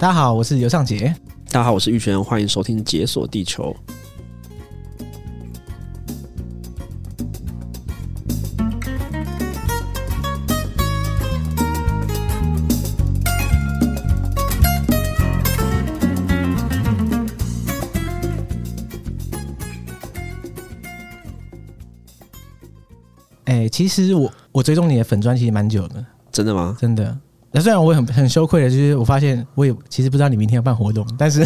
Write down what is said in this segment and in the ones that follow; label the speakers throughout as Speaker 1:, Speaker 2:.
Speaker 1: 大家好，我是尤尚杰。
Speaker 2: 大家好，我是玉泉，欢迎收听《解锁地球》。
Speaker 1: 哎，其实我我追踪你的粉专其实蛮久的，
Speaker 2: 真的吗？
Speaker 1: 真的。那虽然我很很羞愧的，就是我发现我也其实不知道你明天要办活动，但是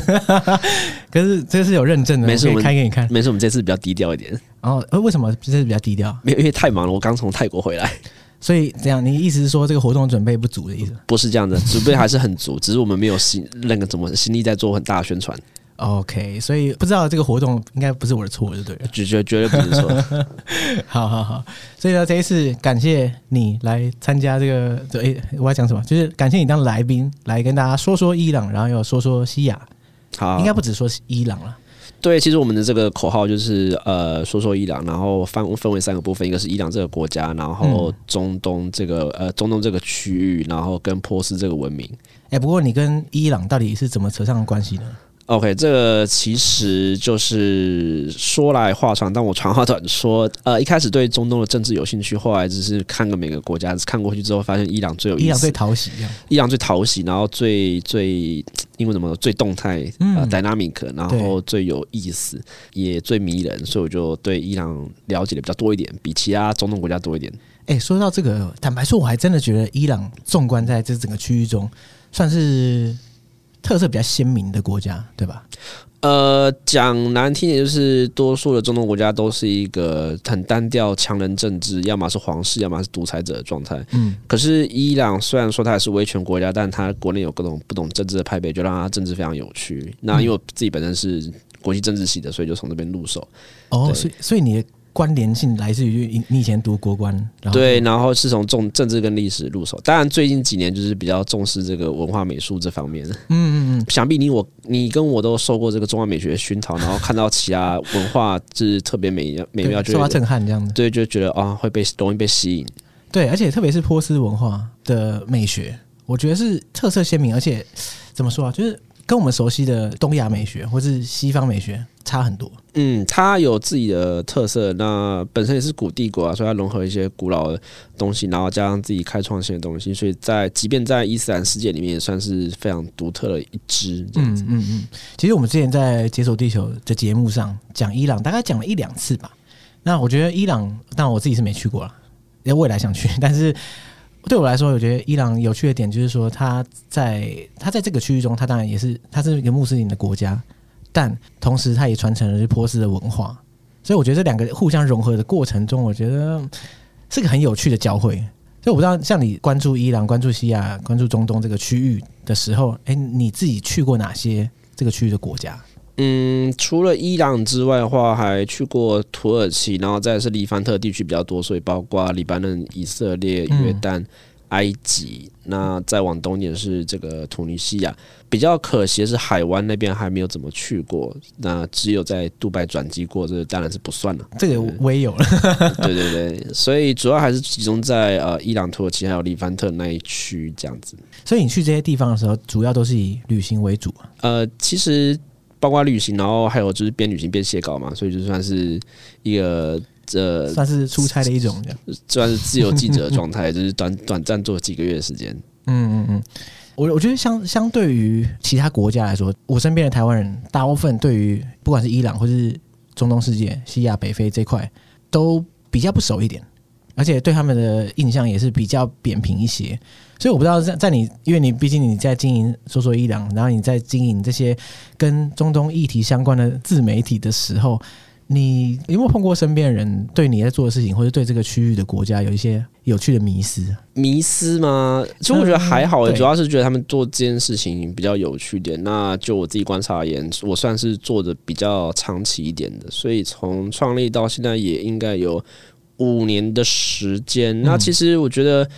Speaker 1: 可是这是有认证的，
Speaker 2: 没事，我
Speaker 1: 开给你看。
Speaker 2: 没事，我们这次比较低调一点。
Speaker 1: 然后呃，为什么这次比较低调？
Speaker 2: 没有，因为太忙了，我刚从泰国回来，
Speaker 1: 所以这样，你意思是说这个活动准备不足的意思？
Speaker 2: 不是这样的，准备还是很足，只是我们没有心那个怎么心力在做很大的宣传。
Speaker 1: OK，所以不知道这个活动应该不是我的错，就对了，
Speaker 2: 绝绝绝对不是错。
Speaker 1: 好好好，所以呢，这一次感谢你来参加这个，诶，我要讲什么？就是感谢你当来宾来跟大家说说伊朗，然后又说说西亚。
Speaker 2: 好，
Speaker 1: 应该不止说伊朗了。
Speaker 2: 对，其实我们的这个口号就是呃，说说伊朗，然后分分为三个部分，一个是伊朗这个国家，然后中东这个呃中东这个区域，然后跟波斯这个文明。哎，不过你跟伊朗到底是怎么扯上关系呢？OK，这个其实就是说来话长，但我长话短说。呃，一开始对中东的政治有兴趣，后来只是看个每个国家，看过去之后，发现伊朗最有意思，
Speaker 1: 伊朗最讨喜，
Speaker 2: 伊朗最讨喜，然后最最因为什么最动态呃 dynamic，然后最有意思，也最迷人，所以我就对伊朗了解的比较多一点，比其他中东国家多一点。
Speaker 1: 哎，说到这个，坦白说，我还真的觉得伊朗纵观在这整个区域中，算是。特色比较鲜明的国家，对吧？
Speaker 2: 呃，讲难听点，就是多数的中东国家都是一个很单调强人政治，要么是皇室，要么是独裁者的状态。嗯，可是伊朗虽然说它也是威权国家，但它国内有各种不懂政治的派别，就让它政治非常有趣。那因为我自己本身是国际政治系的，所以就从这边入手。
Speaker 1: 哦，所以所以你的。关联性来自于你以前读国关，然后
Speaker 2: 对，然后是从重政治跟历史入手。当然，最近几年就是比较重视这个文化美术这方面。嗯嗯嗯，想必你我你跟我都受过这个中华美学熏陶，然后看到其他文化是特别美美妙，
Speaker 1: 受到震撼这样子。
Speaker 2: 对，就觉得啊会被容易被吸引。
Speaker 1: 对，而且特别是波斯文化的美学，我觉得是特色鲜明，而且怎么说啊，就是。跟我们熟悉的东亚美学或是西方美学差很多。
Speaker 2: 嗯，它有自己的特色。那本身也是古帝国啊，所以它融合一些古老的东西，然后加上自己开创性的东西，所以在即便在伊斯兰世界里面，也算是非常独特的一支。嗯嗯嗯。
Speaker 1: 其实我们之前在《解锁地球》的节目上讲伊朗，大概讲了一两次吧。那我觉得伊朗，当然我自己是没去过了，因为未来想去，但是。对我来说，我觉得伊朗有趣的点就是说，他在他在这个区域中，他当然也是他是一个穆斯林的国家，但同时他也传承了是波斯的文化，所以我觉得这两个互相融合的过程中，我觉得是个很有趣的交汇。所以我不知道，像你关注伊朗、关注西亚、关注中东这个区域的时候，哎，你自己去过哪些这个区域的国家？
Speaker 2: 嗯，除了伊朗之外的话，还去过土耳其，然后再是黎凡特地区比较多，所以包括黎巴嫩、以色列、约旦、嗯、埃及。那再往东点是这个突尼西亚。比较可惜的是，海湾那边还没有怎么去过，那只有在杜拜转机过，这当然是不算了。
Speaker 1: 这个我也有了。
Speaker 2: 对对对，所以主要还是集中在呃伊朗、土耳其还有黎凡特那一区这样子。
Speaker 1: 所以你去这些地方的时候，主要都是以旅行为主。
Speaker 2: 呃，其实。包括旅行，然后还有就是边旅行边写稿嘛，所以就算是一个这
Speaker 1: 算是出差的一种，这样
Speaker 2: 算是自由记者的状态，就是短短暂做几个月的时间。嗯
Speaker 1: 嗯嗯，我我觉得相相对于其他国家来说，我身边的台湾人大部分对于不管是伊朗或是中东世界、西亚、北非这块都比较不熟一点。而且对他们的印象也是比较扁平一些，所以我不知道在在你，因为你毕竟你在经营说说伊朗，然后你在经营这些跟中东议题相关的自媒体的时候，你有没有碰过身边人对你在做的事情，或者对这个区域的国家有一些有趣的迷思？
Speaker 2: 迷思吗？其实我觉得还好，主要是觉得他们做这件事情比较有趣点。那就我自己观察而言，我算是做的比较长期一点的，所以从创立到现在也应该有。五年的时间，那其实我觉得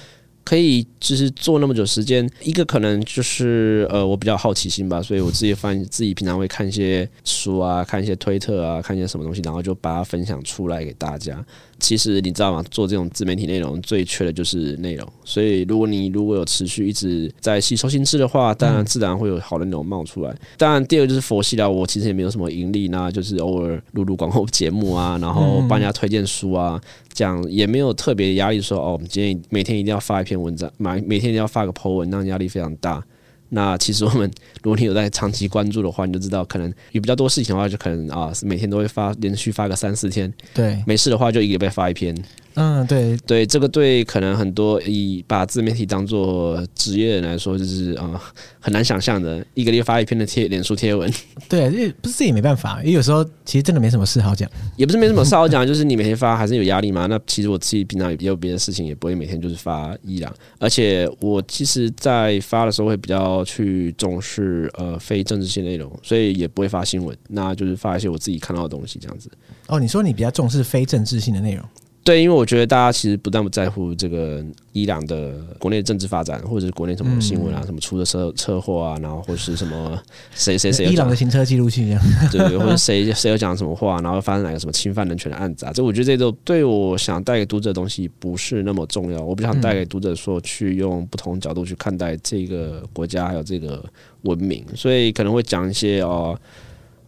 Speaker 2: 可以，就是做那么久时间，一个可能就是呃，我比较好奇心吧，所以我自己翻自己平常会看一些书啊，看一些推特啊，看一些什么东西，然后就把它分享出来给大家。其实你知道吗？做这种自媒体内容最缺的就是内容。所以如果你如果有持续一直在吸收新知的话，当然自然会有好的内容冒出来。当然，第二个就是佛系了。我其实也没有什么盈利，那就是偶尔录录广告节目啊，然后帮人家推荐书啊，这样也没有特别压力说。哦，我们今天每天一定要发一篇文章，每每天一定要发个 po 文，那压力非常大。那其实我们，如果你有在长期关注的话，你就知道，可能有比较多事情的话，就可能啊，每天都会发，连续发个三四天。
Speaker 1: 对，
Speaker 2: 没事的话就一个礼拜发一篇。
Speaker 1: 嗯，对
Speaker 2: 对，这个对可能很多以把自媒体当做职业的人来说，就是啊、呃、很难想象的，一个月发一篇的贴脸书贴文。
Speaker 1: 对，因为不是自己没办法，因为有时候其实真的没什么事好讲，
Speaker 2: 也不是没什么事好讲，就是你每天发还是有压力嘛。那其实我自己平常也有别的事情，也不会每天就是发一两。而且我其实，在发的时候会比较去重视呃非政治性内容，所以也不会发新闻，那就是发一些我自己看到的东西这样子。
Speaker 1: 哦，你说你比较重视非政治性的内容？
Speaker 2: 对，因为我觉得大家其实不但不在乎这个伊朗的国内的政治发展，或者是国内什么新闻啊，嗯、什么出的车车祸啊，然后或者是什么谁谁谁
Speaker 1: 伊朗的行车记录器这样，
Speaker 2: 对，或者谁谁有讲什么话，然后发生哪个什么侵犯人权的案子啊，这我觉得这都对我想带给读者的东西不是那么重要。我不想带给读者说去用不同角度去看待这个国家还有这个文明，所以可能会讲一些哦。呃，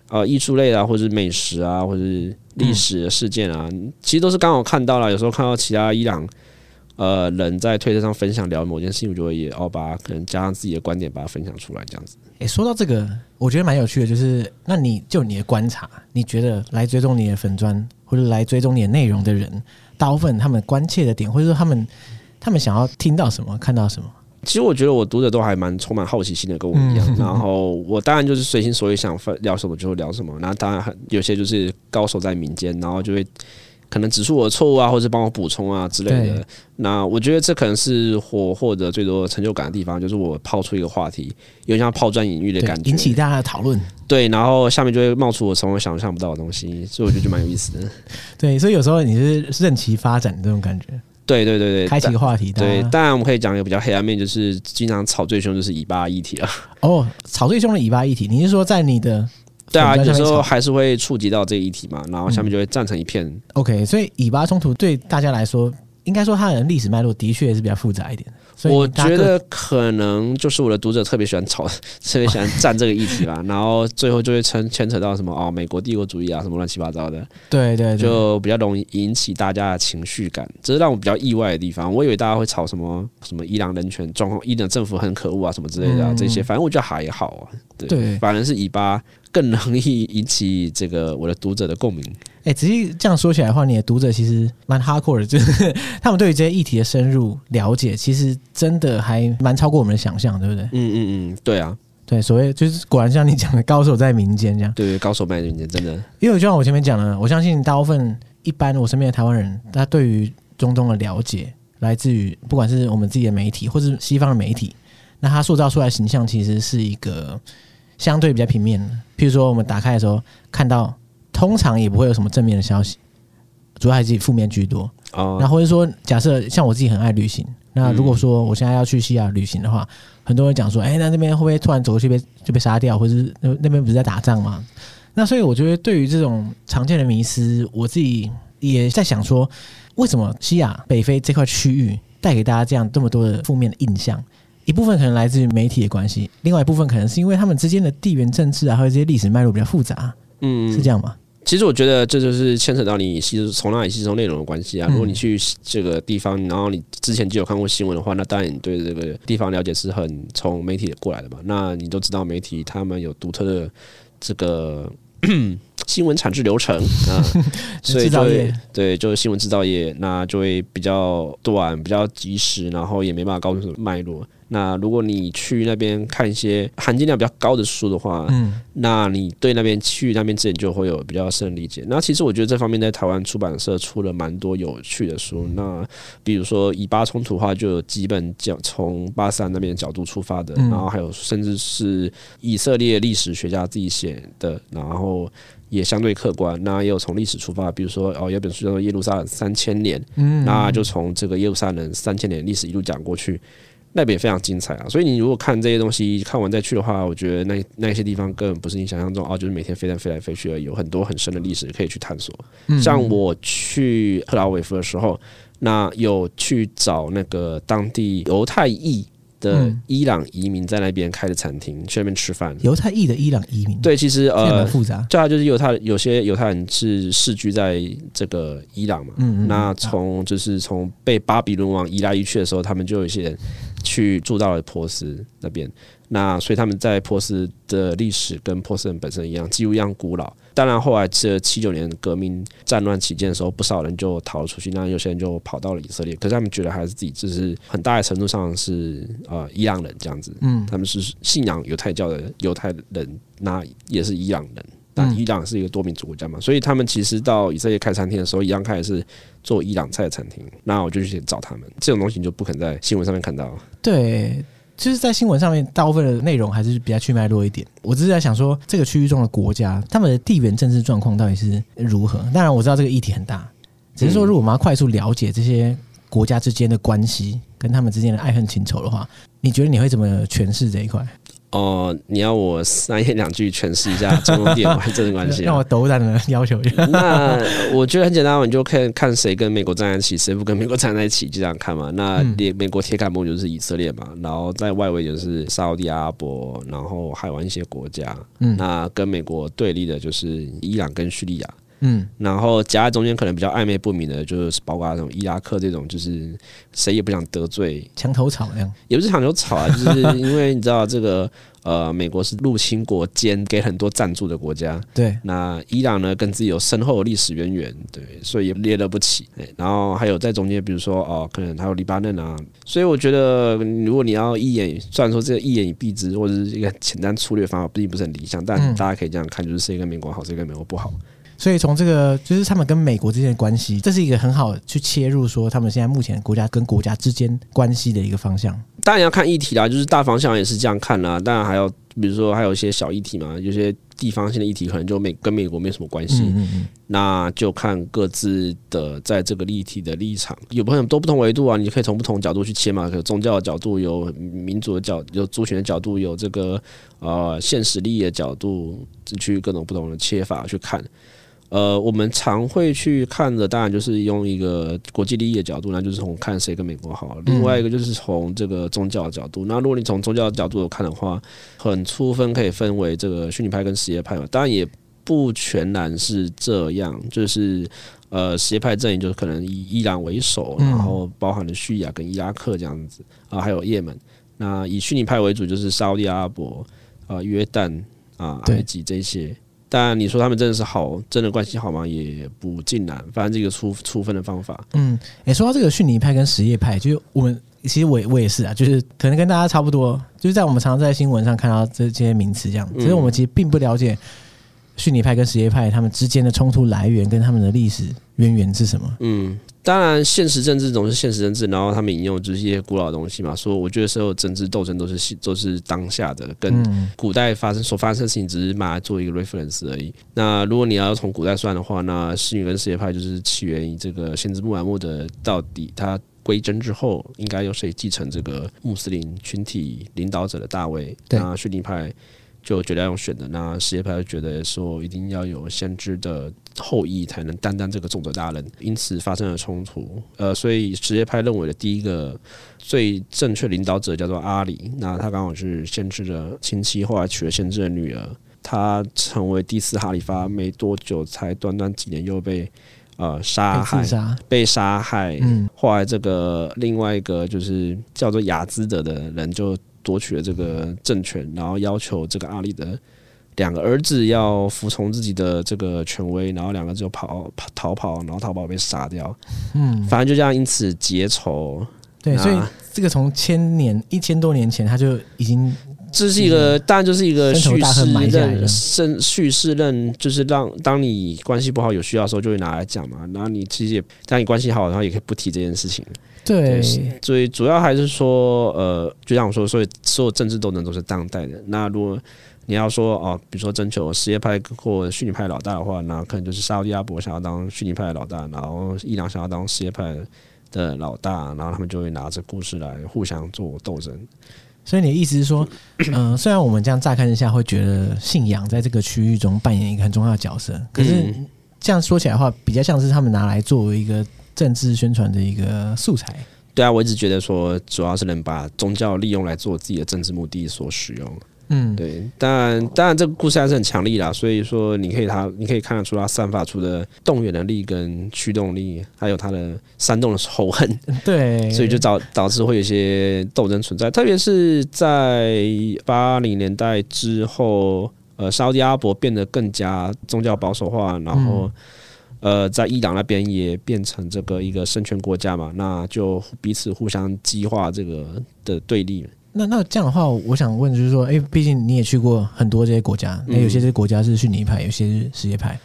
Speaker 2: 呃艺术类啊，或者是美食啊，或者是历史的事件啊，其实都是刚好看到了。有时候看到其他伊朗呃人在推特上分享聊某件事情，我就会也哦，把可能加上自己的观点，把它分享出来，这样子。
Speaker 1: 诶、说到这个，我觉得蛮有趣的，就是那你就你的观察，你觉得来追踪你的粉砖或者来追踪你的内容的人，大部分他们关切的点，或者说他们他们想要听到什么，看到什么？
Speaker 2: 其实我觉得我读者都还蛮充满好奇心的，跟我一样。然后我当然就是随心所欲，想聊什么就聊什么。那当然很有些就是高手在民间，然后就会可能指出我的错误啊，或者帮我补充啊之类的。那我觉得这可能是我获得最多成就感的地方，就是我抛出一个话题，有点像抛砖引玉的感觉，
Speaker 1: 引起大家的讨论。
Speaker 2: 对，然后下面就会冒出我从我想象不到的东西，所以我觉得就蛮有意思的。
Speaker 1: 对，所以有时候你是任其发展的这种感
Speaker 2: 觉。对对对
Speaker 1: 对，开启话题。
Speaker 2: 对，当然我们可以讲一个比较黑暗面，就是经常吵最凶就是以巴议题了。
Speaker 1: 哦，吵最凶的以巴议题，你是说在你的？
Speaker 2: 对啊，有时候还是会触及到这个议题嘛，然后下面就会站成一片。嗯、
Speaker 1: OK，所以以巴冲突对大家来说，应该说它的历史脉络的确也是比较复杂一点。
Speaker 2: 我觉得可能就是我的读者特别喜欢吵，特别喜欢站这个议题吧，然后最后就会牵牵扯到什么哦，美国帝国主义啊，什么乱七八糟的，
Speaker 1: 对对，
Speaker 2: 就比较容易引起大家的情绪感，这是让我比较意外的地方。我以为大家会吵什么什么伊朗人权状况，伊朗政府很可恶啊，什么之类的、啊、这些，反正我觉得还好啊。对，反而是以巴更容易引起这个我的读者的共鸣。
Speaker 1: 哎，仔细这样说起来的话，你的读者其实蛮 hardcore 的，就是他们对于这些议题的深入了解，其实真的还蛮超过我们的想象，对不对？
Speaker 2: 嗯嗯嗯，对啊，
Speaker 1: 对，所谓就是果然像你讲的，高手在民间这样。
Speaker 2: 对，高手在民间，真的。
Speaker 1: 因为就像我前面讲的，我相信大部分一般我身边的台湾人，他对于中东的了解，来自于不管是我们自己的媒体，或是西方的媒体，那他塑造出来的形象，其实是一个相对比较平面的。譬如说，我们打开的时候看到。通常也不会有什么正面的消息，主要还是以负面居多。哦，那或者说，假设像我自己很爱旅行，那如果说我现在要去西亚旅行的话，很多人讲说，哎，那那边会不会突然走过去被就被杀掉，或者是那那边不是在打仗吗？那所以我觉得，对于这种常见的迷思，我自己也在想说，为什么西亚北非这块区域带给大家这样这么多的负面的印象？一部分可能来自于媒体的关系，另外一部分可能是因为他们之间的地缘政治啊，还有这些历史脉络比较复杂。嗯，是这样吗？
Speaker 2: 其实我觉得这就是牵扯到你吸收从哪里吸收内容的关系啊。如果你去这个地方，然后你之前就有看过新闻的话，那当然你对这个地方了解是很从媒体过来的嘛。那你都知道媒体他们有独特的这个新闻产制流程啊，所以就会对，就是新闻制造业，那就会比较短、比较及时，然后也没办法告诉什么脉络。那如果你去那边看一些含金量比较高的书的话，嗯，那你对那边去那边之前就会有比较深的理解。那其实我觉得这方面在台湾出版社出了蛮多有趣的书。那比如说以巴冲突的话，就有几本讲从巴斯坦那边角度出发的，然后还有甚至是以色列历史学家自己写的，然后也相对客观。那也有从历史出发，比如说哦，有本书叫做《耶路撒冷三千年》，嗯，那就从这个耶路撒冷三千年历史一路讲过去。那边也非常精彩啊。所以你如果看这些东西，看完再去的话，我觉得那那些地方根本不是你想象中哦，就是每天飞来飞来飞去而已，有很多很深的历史可以去探索。像我去特拉维夫的时候，那有去找那个当地犹太裔。的伊朗移民在那边开的餐厅，去那边吃饭。
Speaker 1: 犹太裔的伊朗移民，
Speaker 2: 对，其实呃，
Speaker 1: 很复杂。
Speaker 2: 对啊，就是犹太有些犹太人是世居在这个伊朗嘛。嗯嗯。那从就是从被巴比伦王移来移去的时候，他们就有一些人去住到了波斯那边。那所以他们在波斯的历史跟波斯人本身一样，几乎一样古老。当然后来这七九年革命战乱期间的时候，不少人就逃了出去，那有些人就跑到了以色列。可是他们觉得还是自己就是很大的程度上是呃伊朗人这样子。嗯，他们是信仰犹太教的犹太人，那也是伊朗人。那伊朗是一个多民族国家嘛，所以他们其实到以色列开餐厅的时候，一样开的是做伊朗菜的餐厅。那我就去找他们，这种东西你就不肯在新闻上面看到。
Speaker 1: 对。就是在新闻上面，大部分的内容还是比较去脉络一点。我只是在想说，这个区域中的国家，他们的地缘政治状况到底是如何？当然，我知道这个议题很大，只是说，如果我们要快速了解这些国家之间的关系，跟他们之间的爱恨情仇的话，你觉得你会怎么诠释这一块？
Speaker 2: 哦，你要我三言两句诠释一下中东地缘政治关系？
Speaker 1: 让我斗胆的要求一下。
Speaker 2: 那我觉得很简单，你就看看谁跟美国站在一起，谁不跟美国站在一起，就这样看嘛。那连美国铁杆盟就是以色列嘛，然后在外围就是沙乌地阿拉伯，然后还有一些国家。嗯，那跟美国对立的就是伊朗跟叙利亚。嗯，然后夹在中间可能比较暧昧不明的，就是包括那种伊拉克这种，就是谁也不想得罪，
Speaker 1: 墙头草那样，
Speaker 2: 也不是墙头草啊，就是因为你知道这个呃，美国是入侵国兼给很多赞助的国家，
Speaker 1: 对，
Speaker 2: 那伊朗呢跟自己有深厚的历史渊源，对，所以也列了不起，然后还有在中间，比如说哦，可能还有黎巴嫩啊，所以我觉得如果你要一眼，虽然说这个一眼以蔽之或者是一个简单粗略方法，并不是很理想，但大家可以这样看，就是谁跟美国好，谁跟美国不好。
Speaker 1: 所以从这个就是他们跟美国之间的关系，这是一个很好去切入说他们现在目前国家跟国家之间关系的一个方向。
Speaker 2: 当然要看议题啦，就是大方向也是这样看啦。当然还有比如说还有一些小议题嘛，有些地方性的议题可能就美跟美国没什么关系。嗯嗯嗯，那就看各自的在这个议题的立场，有很多不同维度啊，你可以从不同角度去切嘛。有宗教的角度，有民族的角，有族群的角度，有这个呃现实利益的角度，去各种不同的切法去看。呃，我们常会去看的，当然就是用一个国际利益的角度，那就是从看谁跟美国好。另外一个就是从这个宗教的角度。那如果你从宗教的角度看的话，很粗分可以分为这个虚拟派跟实业派嘛。当然也不全然是这样，就是呃，实业派阵营就是可能以伊朗为首，然后包含了叙利亚跟伊拉克这样子啊，还有也门。那以虚拟派为主就是沙乌地阿拉伯啊、约旦啊、埃及这些。但你说他们真的是好，真的关系好吗？也不尽然，反正这个出出分的方法。
Speaker 1: 嗯，诶，说到这个逊尼派跟什叶派，就是我们其实我我也是啊，就是可能跟大家差不多，就是在我们常常在新闻上看到这这些名词这样，其实我们其实并不了解逊尼派跟什叶派他们之间的冲突来源跟他们的历史渊源是什么。嗯。
Speaker 2: 当然，现实政治总是现实政治，然后他们引用就是一些古老的东西嘛。说我觉得所有政治斗争都是都是当下的，跟古代发生所发生的事情只是拿来做一个 reference 而已。那如果你要从古代算的话，那逊尼跟什叶派就是起源于这个先知穆罕默德，到底他归真之后，应该由谁继承这个穆斯林群体领导者的大位？那逊尼派。就觉得要用选的，那什叶派就觉得说一定要有先知的后裔才能担当这个重责大任，因此发生了冲突。呃，所以什叶派认为的第一个最正确领导者叫做阿里，那他刚好是先知的亲戚，后来娶了先知的女儿，他成为第四哈里发没多久，才短短几年又被呃杀害，被杀害。嗯，后来这个另外一个就是叫做雅兹德的人就。夺取了这个政权，然后要求这个阿里的两个儿子要服从自己的这个权威，然后两个就跑跑逃跑，然后逃跑被杀掉。嗯，反正就这样，因此结仇。
Speaker 1: 对，所以这个从千年一千多年前他就已经，
Speaker 2: 这是一个当然就是一个叙事任，叙事任就是让当你关系不好有需要的时候就会拿来讲嘛。然后你其实也当你关系好，然后也可以不提这件事情。
Speaker 1: 对，
Speaker 2: 所以主要还是说，呃，就像我说，所以所有政治斗争都是当代的。那如果你要说哦，比如说征求什叶派或逊尼派老大的话，那可能就是沙乌地阿拉伯想要当逊尼派的老大，然后伊朗想要当什叶派的老大，然后他们就会拿着故事来互相做斗争。
Speaker 1: 所以你的意思是说，嗯、呃，虽然我们这样乍看之下会觉得信仰在这个区域中扮演一个很重要的角色，可是这样说起来的话，比较像是他们拿来作为一个政治宣传的一个素材。
Speaker 2: 对啊，我一直觉得说，主要是能把宗教利用来做自己的政治目的所使用。嗯，对，当然，当然，这个故事还是很强力啦。所以说，你可以他，你可以看得出他散发出的动员能力跟驱动力，还有他的煽动的仇恨。
Speaker 1: 对，
Speaker 2: 所以就导导致会有一些斗争存在，特别是在八零年代之后，呃，沙乌地阿拉伯变得更加宗教保守化，然后，呃，在伊朗那边也变成这个一个圣权国家嘛，那就彼此互相激化这个的对立。
Speaker 1: 那那这样的话，我想问就是说，哎、欸，毕竟你也去过很多这些国家，那有些这些国家是逊尼派，有些是什叶派。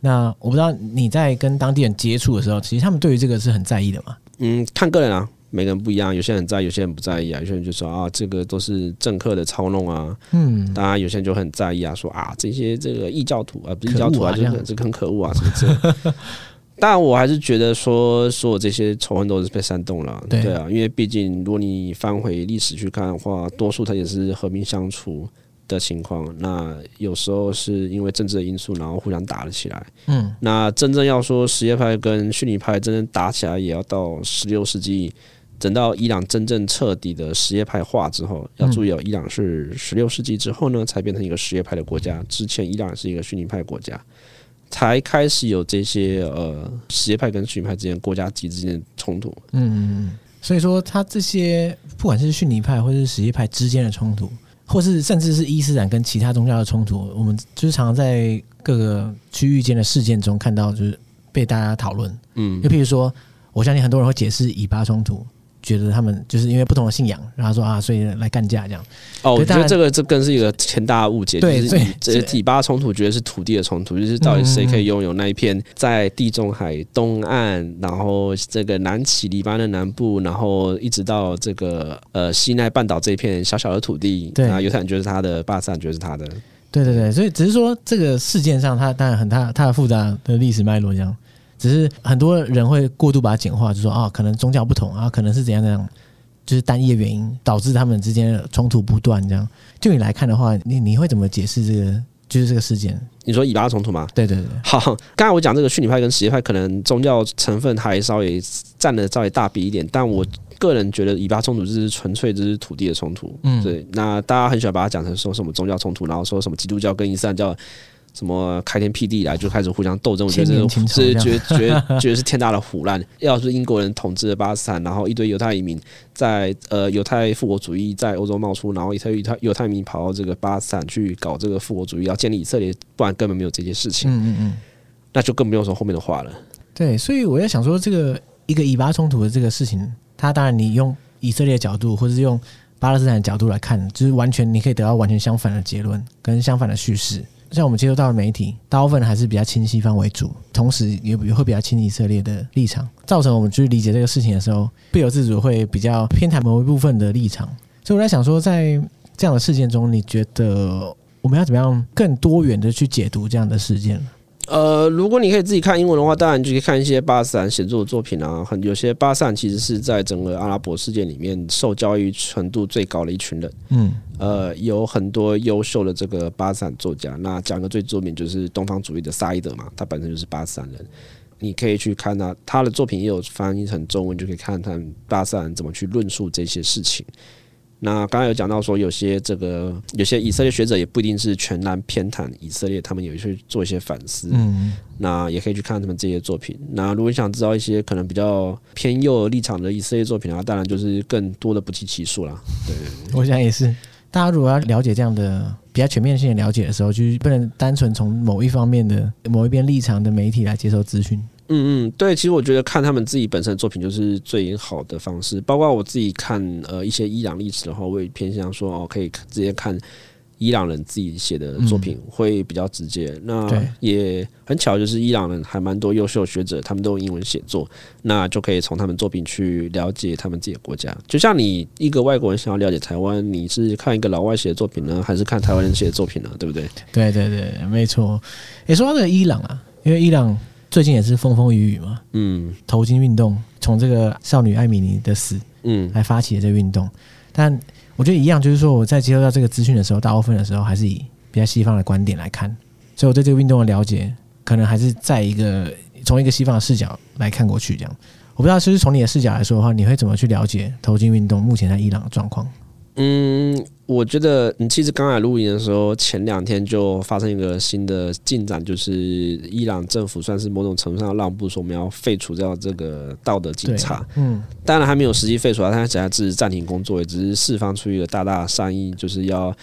Speaker 1: 那我不知道你在跟当地人接触的时候，其实他们对于这个是很在意的吗？
Speaker 2: 嗯，看个人啊，每个人不一样，有些人很在意，有些人不在意啊。有些人就说啊，这个都是政客的操弄啊。嗯，当然有些人就很在意啊，说啊，这些这个异教徒啊，不是异教徒啊，就是这个很可恶啊，什么之类的。但我还是觉得说，所有这些仇恨都是被煽动了，对啊，因为毕竟如果你翻回历史去看的话，多数它也是和平相处的情况。那有时候是因为政治的因素，然后互相打了起来。嗯，那真正要说什叶派跟逊尼派真正打起来，也要到十六世纪，等到伊朗真正彻底的什叶派化之后。要注意哦，伊朗是十六世纪之后呢，才变成一个什叶派的国家。之前伊朗是一个逊尼派国家。才开始有这些呃，什叶派跟逊尼派之间国家级之间的冲突。嗯，
Speaker 1: 所以说他这些不管是逊尼派或者是什叶派之间的冲突，或是甚至是伊斯兰跟其他宗教的冲突，我们就是常常在各个区域间的事件中看到，就是被大家讨论。嗯，就譬如说，我相信很多人会解释以巴冲突。觉得他们就是因为不同的信仰，然后说啊，所以来干架这样。
Speaker 2: 哦，我觉得这个这更是一个天大的误解。对，就是这以巴冲突，觉得是土地的冲突，就是到底谁可以拥有那一片在地中海东岸，然后这个南起黎巴嫩南部，然后一直到这个呃西奈半岛这一片小小的土地。对啊，犹太人觉得是他的，巴勒斯坦觉得是他的。
Speaker 1: 对对对，所以只是说这个事件上，它当然很大，它的复杂的历史脉络这样。只是很多人会过度把它简化，就说啊，可能宗教不同啊，可能是怎样怎样，就是单一的原因导致他们之间的冲突不断。这样，就你来看的话，你你会怎么解释这个？就是这个事件？
Speaker 2: 你说以巴冲突吗？
Speaker 1: 对对对。
Speaker 2: 好，刚才我讲这个逊尼派跟什叶派，可能宗教成分还稍微占的稍微大比一点，但我个人觉得以巴冲突就是纯粹就是土地的冲突。嗯，对。那大家很喜欢把它讲成说什么宗教冲突，然后说什么基督教跟伊斯兰教。什么开天辟地来就开始互相斗争，我觉得这是觉得觉觉得是天大的腐烂。要是英国人统治了巴勒斯坦，然后一堆犹太移民在呃犹太复国主义在欧洲冒出，然后一堆犹太犹太民跑到这个巴勒斯坦去搞这个复国主义，要建立以色列，不然根本没有这些事情。嗯嗯嗯，那就更不用说后面的话了。
Speaker 1: 对，所以我在想说，这个一个以巴冲突的这个事情，它当然你用以色列的角度，或者是用巴勒斯坦的角度来看，就是完全你可以得到完全相反的结论跟相反的叙事。像我们接触到的媒体，大部分还是比较亲西方为主，同时也也会比较亲以色列的立场，造成我们去理解这个事情的时候，不由自主会比较偏袒某一部分的立场。所以我在想说，在这样的事件中，你觉得我们要怎么样更多元的去解读这样的事件？
Speaker 2: 呃，如果你可以自己看英文的话，当然就可以看一些巴斯坦写作的作品啊。很有些巴勒斯坦其实是在整个阿拉伯世界里面受教育程度最高的一群人。嗯，呃，有很多优秀的这个巴斯坦作家。那讲个最著名就是东方主义的萨伊德嘛，他本身就是巴斯坦人。你可以去看他他的作品，也有翻译成中文，就可以看看巴斯坦人怎么去论述这些事情。那刚刚有讲到说，有些这个有些以色列学者也不一定是全然偏袒以色列，他们也去做一些反思。嗯，那也可以去看他们这些作品。那如果你想知道一些可能比较偏右立场的以色列作品的话，当然就是更多的不计其数了。对，
Speaker 1: 我想也是。大家如果要了解这样的比较全面性的了解的时候，就是不能单纯从某一方面的某一边立场的媒体来接受资讯。
Speaker 2: 嗯嗯，对，其实我觉得看他们自己本身的作品就是最好的方式。包括我自己看呃一些伊朗历史的话，我也偏向说哦，可以直接看伊朗人自己写的作品会比较直接。那也很巧，就是伊朗人还蛮多优秀学者，他们都用英文写作，那就可以从他们作品去了解他们自己的国家。就像你一个外国人想要了解台湾，你是看一个老外写的作品呢，还是看台湾人写的作品呢？对不对？
Speaker 1: 对对对，没错。也说到这个伊朗啊，因为伊朗。最近也是风风雨雨嘛，嗯，头巾运动从这个少女艾米尼的死，嗯，来发起的这个运动，但我觉得一样，就是说我在接受到这个资讯的时候，大部分的时候还是以比较西方的观点来看，所以我对这个运动的了解，可能还是在一个从一个西方的视角来看过去这样。我不知道是不是从你的视角来说的话，你会怎么去了解头巾运动目前在伊朗的状况？
Speaker 2: 嗯，我觉得你其实刚来录音的时候，前两天就发生一个新的进展，就是伊朗政府算是某种程度上让步，说我们要废除掉这个道德警察。嗯，当然还没有实际废除啊，他只是暂停工作，也只是释放出一个大大的善意，就是要。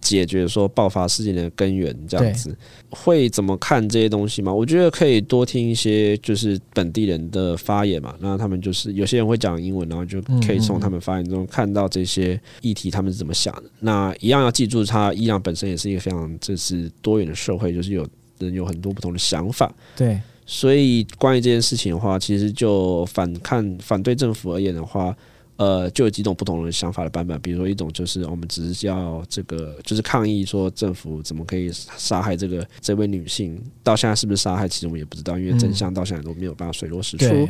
Speaker 2: 解决说爆发事件的根源，这样子会怎么看这些东西吗？我觉得可以多听一些就是本地人的发言嘛。那他们就是有些人会讲英文，然后就可以从他们发言中看到这些议题他们是怎么想的。那一样要记住，他伊朗本身也是一个非常就是多元的社会，就是有人有很多不同的想法。
Speaker 1: 对，
Speaker 2: 所以关于这件事情的话，其实就反看反对政府而言的话。呃，就有几种不同的想法的版本，比如说一种就是我们只是要这个，就是抗议说政府怎么可以杀害这个这位女性，到现在是不是杀害，其实我们也不知道，因为真相到现在都没有办法水落石出。嗯、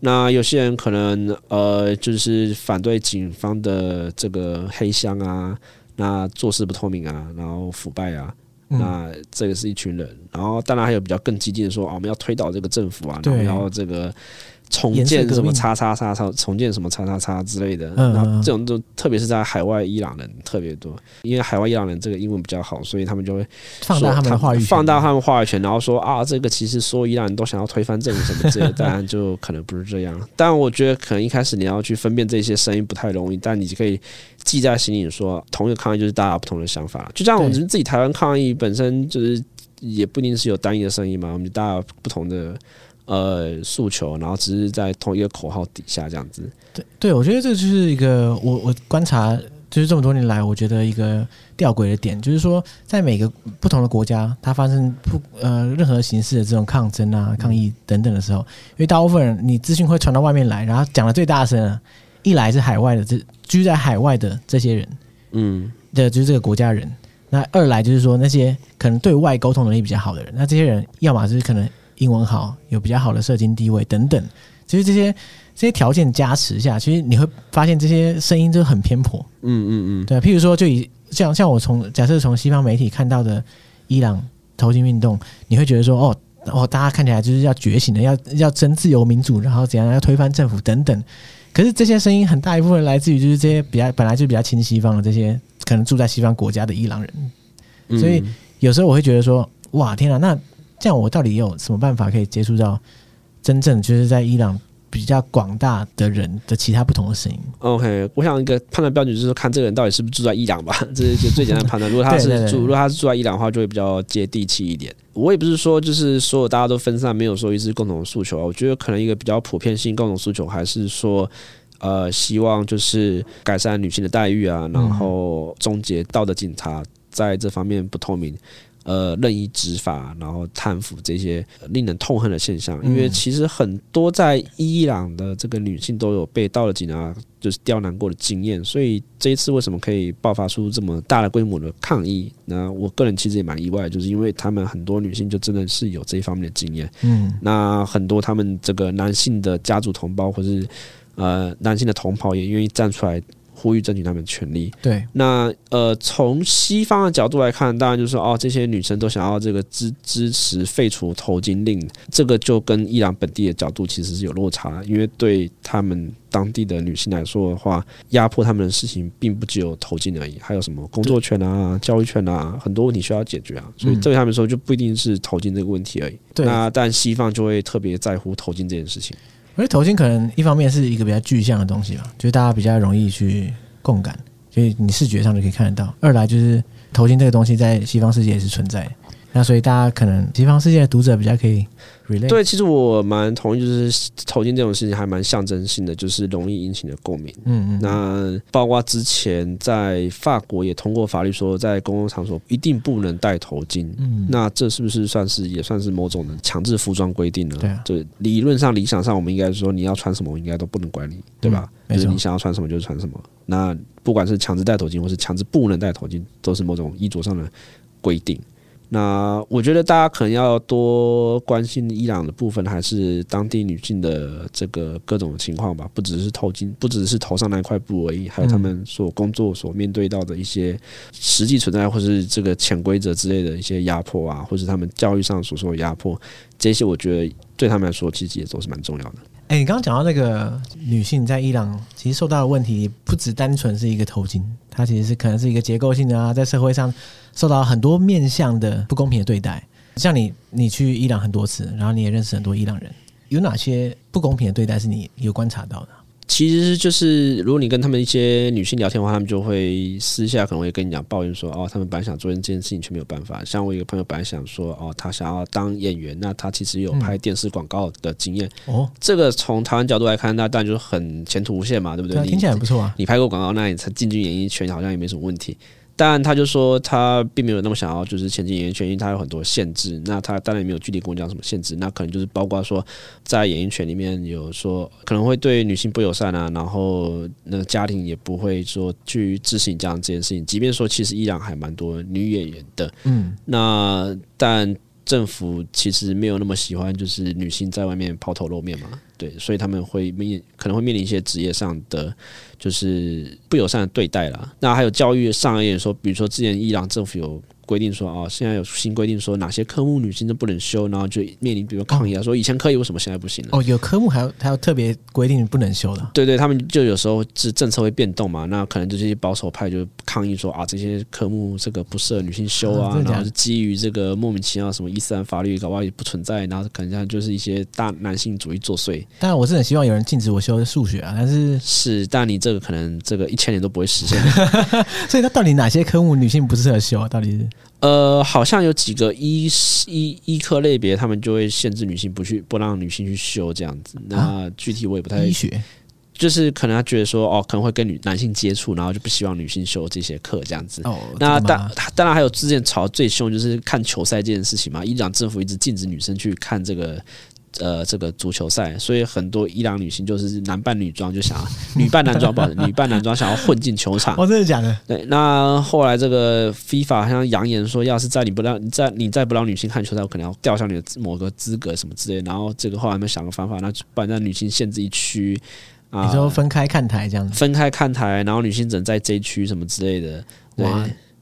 Speaker 2: 那有些人可能呃，就是反对警方的这个黑箱啊，那做事不透明啊，然后腐败啊，嗯、那这个是一群人。然后当然还有比较更激进的说，啊，我们要推倒这个政府啊，然后这个。重建什么叉叉叉叉，重建什么叉叉叉之类的，然后这种都特别是在海外伊朗人特别多，因为海外伊朗人这个英文比较好，所以他们就会
Speaker 1: 放大他们的话语权，
Speaker 2: 放大他们话语权，然后说啊，这个其实所有伊朗人都想要推翻政府什么之类的，当然就可能不是这样。但我觉得可能一开始你要去分辨这些声音不太容易，但你就可以记在心里，说同一个抗议就是大家不同的想法，就像我们自己台湾抗议本身就是也不一定是有单一的声音嘛，我们大家不同的。呃，诉求，然后只是在同一个口号底下这样子。
Speaker 1: 对，对，我觉得这就是一个我我观察，就是这么多年来，我觉得一个吊诡的点，就是说，在每个不同的国家，它发生不呃任何形式的这种抗争啊、抗议等等的时候，因为大部分人你资讯会传到外面来，然后讲的最大声，一来是海外的这居在海外的这些人，嗯，的就是这个国家人，那二来就是说那些可能对外沟通能力比较好的人，那这些人要么就是可能。英文好，有比较好的社经地位等等，其实这些这些条件加持下，其实你会发现这些声音就很偏颇。嗯嗯嗯，对。譬如说，就以像像我从假设从西方媒体看到的伊朗头巾运动，你会觉得说，哦哦，大家看起来就是要觉醒的，要要争自由民主，然后怎样要推翻政府等等。可是这些声音很大一部分来自于就是这些比较本来就比较亲西方的这些可能住在西方国家的伊朗人，所以有时候我会觉得说，哇，天啊，那。这样我到底有什么办法可以接触到真正就是在伊朗比较广大的人的其他不同的声音
Speaker 2: ？OK，我想一个判断标准就是说，看这个人到底是不是住在伊朗吧，这是最简单的判断。如果他是住，如果他是住在伊朗的话，就会比较接地气一点。我也不是说就是所有大家都分散，没有说一致共同的诉求啊。我觉得可能一个比较普遍性共同诉求还是说，呃，希望就是改善女性的待遇啊，然后终结道德警察在这方面不透明。呃，任意执法，然后贪腐这些令人痛恨的现象，因为其实很多在伊朗的这个女性都有被到了警察就是刁难过的经验，所以这一次为什么可以爆发出这么大的规模的抗议？那我个人其实也蛮意外，就是因为他们很多女性就真的是有这一方面的经验。嗯，那很多他们这个男性的家族同胞或是呃男性的同袍也愿意站出来。呼吁争取他们的权利。
Speaker 1: 对，
Speaker 2: 那呃，从西方的角度来看，当然就是说，哦，这些女生都想要这个支支持废除头巾令，这个就跟伊朗本地的角度其实是有落差。因为对他们当地的女性来说的话，压迫他们的事情并不只有头巾而已，还有什么工作权啊、教育权啊，很多问题需要解决啊。所以对他们说，就不一定是头巾这个问题而已。
Speaker 1: 对，
Speaker 2: 那但西方就会特别在乎头巾这件事情。
Speaker 1: 因为头巾可能一方面是一个比较具象的东西吧，就是大家比较容易去共感，所以你视觉上就可以看得到。二来就是头巾这个东西在西方世界也是存在。那所以大家可能西方世界的读者比较可以 relate。
Speaker 2: 对，其实我蛮同意，就是头巾这种事情还蛮象征性的，就是容易引起的共鸣。嗯嗯。那包括之前在法国也通过法律说，在公共场所一定不能戴头巾。嗯。那这是不是算是也算是某种的强制服装规定呢？
Speaker 1: 对啊。
Speaker 2: 就理论上、理想上，我们应该说你要穿什么，我应该都不能管你，对吧？嗯，就是你想要穿什么就是穿什么。那不管是强制戴头巾，或是强制不能戴头巾，都是某种衣着上的规定。那我觉得大家可能要多关心伊朗的部分，还是当地女性的这个各种情况吧，不只是头巾，不只是头上那块布而已，还有他们所工作所面对到的一些实际存在，或是这个潜规则之类的一些压迫啊，或是他们教育上所受的压迫，这些我觉得对他们来说其实也都是蛮重要的。
Speaker 1: 哎，你刚刚讲到那个女性在伊朗其实受到的问题，不只单纯是一个头巾，它其实是可能是一个结构性的啊，在社会上受到很多面向的不公平的对待。像你，你去伊朗很多次，然后你也认识很多伊朗人，有哪些不公平的对待是你有观察到的？
Speaker 2: 其实就是，如果你跟他们一些女性聊天的话，他们就会私下可能会跟你讲抱怨说，哦，他们本来想做这件事情却没有办法。像我一个朋友本来想说，哦，他想要当演员，那他其实有拍电视广告的经验。哦，这个从台湾角度来看，那当然就是很前途无限嘛，对不对？
Speaker 1: 听起来很不错啊。
Speaker 2: 你拍过广告，那你才进军演艺圈，好像也没什么问题。但他就说他并没有那么想要，就是前进演艺圈，因为他有很多限制。那他当然也没有具体跟我讲什么限制，那可能就是包括说在演艺圈里面有说可能会对女性不友善啊，然后那个家庭也不会说去支持你这样这件事情。即便说其实依然还蛮多女演员的，嗯，那但。政府其实没有那么喜欢，就是女性在外面抛头露面嘛，对，所以他们会面可能会面临一些职业上的就是不友善的对待啦。那还有教育上而言说，比如说之前伊朗政府有。规定说啊，现在有新规定说哪些科目女性都不能修，然后就面临比如抗议啊，说以前可以，为什么现在不行了？
Speaker 1: 哦，有科目还有还有特别规定不能修的。
Speaker 2: 对对，他们就有时候是政策会变动嘛，那可能就这些保守派就抗议说啊，这些科目这个不适合女性修啊，啊然后是基于这个莫名其妙什么伊斯兰法律搞不好也不存在，然后可能像就是一些大男性主义作祟。
Speaker 1: 当然，我是很希望有人禁止我修数学啊，但是
Speaker 2: 是，但你这个可能这个一千年都不会实现。
Speaker 1: 所以，他到底哪些科目女性不适合修啊？到底是？
Speaker 2: 呃，好像有几个医医医科类别，他们就会限制女性不去不让女性去修这样子。那具体我也不太，医学就是可能他觉得说哦，可能会跟女男性接触，然后就不希望女性修这些课这样子。哦，那当当然还有之前吵最凶就是看球赛这件事情嘛，伊朗政府一直禁止女生去看这个。呃，这个足球赛，所以很多伊朗女性就是男扮女装，就想要女扮男装，不好意思，女扮男装想要混进球场。
Speaker 1: 哦，真的假的？
Speaker 2: 对，那后来这个 FIFA 好像扬言说，要是在你不让你在你再不让女性看球赛，我可能要吊销你的某个资格什么之类。然后这个后来他们想个方法，那不然让女性限制一区啊，
Speaker 1: 你说分开看台这样子，
Speaker 2: 分开看台，然后女性只能在这一区什么之类的。对，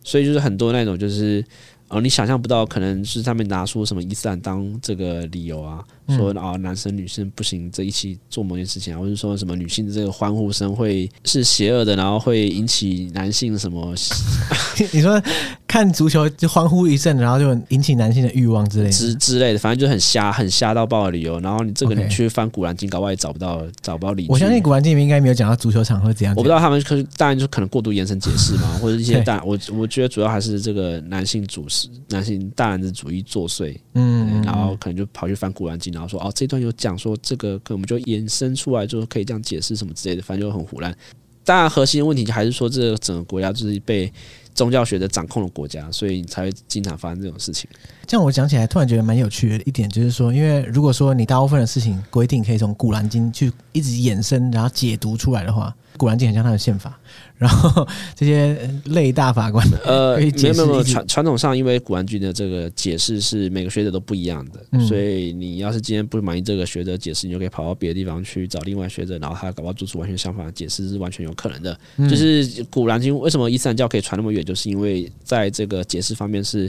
Speaker 2: 所以就是很多那种就是。哦，你想象不到，可能是他们拿出什么伊斯兰当这个理由啊，说啊男生女生不行，这一起做某件事情啊，或者说什么女性的这个欢呼声会是邪恶的，然后会引起男性什么？
Speaker 1: 你说看足球就欢呼一阵，然后就引起男性的欲望之类的
Speaker 2: 之之类的，反正就很瞎、很瞎到爆的理由。然后你这个你去翻古兰经，搞不好也找不到找不到理由。
Speaker 1: 我相信古兰经里面应该没有讲到足球场会怎样。
Speaker 2: 我不知道他们可当然就可能过度延伸解释嘛，或者一些大我我觉得主要还是这个男性主事。男性大男子主义作祟，嗯，然后可能就跑去翻古兰经，然后说哦，这段有讲说这个，可能我们就延伸出来，就可以这样解释什么之类的，反正就很胡乱。当然，核心的问题还是说，这个整个国家就是被宗教学的掌控的国家，所以才会经常发生这种事情。
Speaker 1: 这样我讲起来，突然觉得蛮有趣的一点，就是说，因为如果说你大部分的事情规定可以从古兰经去一直衍生，然后解读出来的话，古兰经很像他的宪法。然后这些类大法官
Speaker 2: 呃，没有没有传传统上，因为古兰经的这个解释是每个学者都不一样的，嗯、所以你要是今天不满意这个学者解释，你就可以跑到别的地方去找另外学者，然后他搞不好做出完全相反的解释，是完全有可能的。嗯、就是古兰经为什么伊斯兰教可以传那么远，就是因为在这个解释方面是。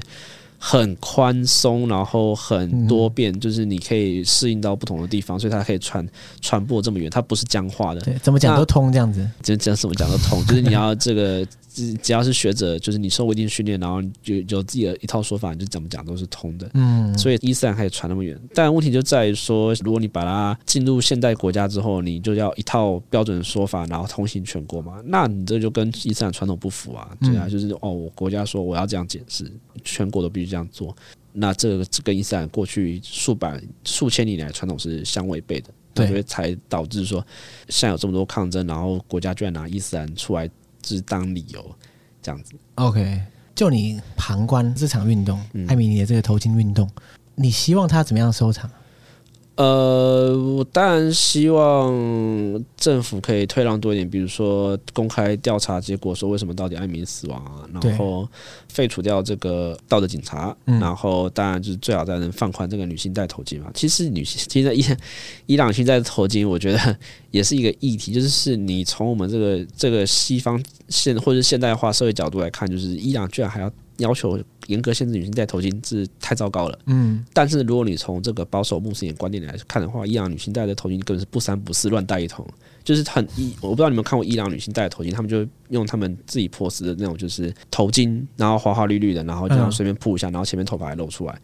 Speaker 2: 很宽松，然后很多变，嗯、就是你可以适应到不同的地方，所以它可以传传播这么远，它不是僵化的。
Speaker 1: 对，怎么讲都通这样子。
Speaker 2: 就讲怎么讲都通，就是你要这个。只要是学者，就是你受过一定训练，然后就有自己的一套说法，你就怎么讲都是通的。嗯，所以伊斯兰可以传那么远，但问题就在于说，如果你把它进入现代国家之后，你就要一套标准的说法，然后通行全国嘛，那你这就跟伊斯兰传统不符啊。对啊，就是哦，我国家说我要这样解释，全国都必须这样做，那这个跟伊斯兰过去数百数千年来传统是相违背的，对，所以才导致说现在有这么多抗争，然后国家居然拿伊斯兰出来。是当理由这样子。
Speaker 1: OK，就你旁观这场运动，艾米尼的这个头巾运动，你希望他怎么样收场？
Speaker 2: 呃，我当然希望政府可以退让多一点，比如说公开调查结果，说为什么到底爱民死亡啊，然后废除掉这个道德警察，然后当然就是最好再能放宽这个女性戴头巾嘛。其实女性现在伊伊朗女性戴头巾，我觉得也是一个议题，就是是你从我们这个这个西方现或者现代化社会角度来看，就是伊朗居然还要。要求严格限制女性戴头巾是太糟糕了。嗯，但是如果你从这个保守穆斯林观点来看的话，伊朗女性戴的头巾根本是不三不四乱戴一通，就是很伊。我不知道你们看过伊朗女性戴的头巾，他们就用他们自己破斯的那种就是头巾，然后花花绿绿的，然后这样随便铺一下，然后前面头发还露出来。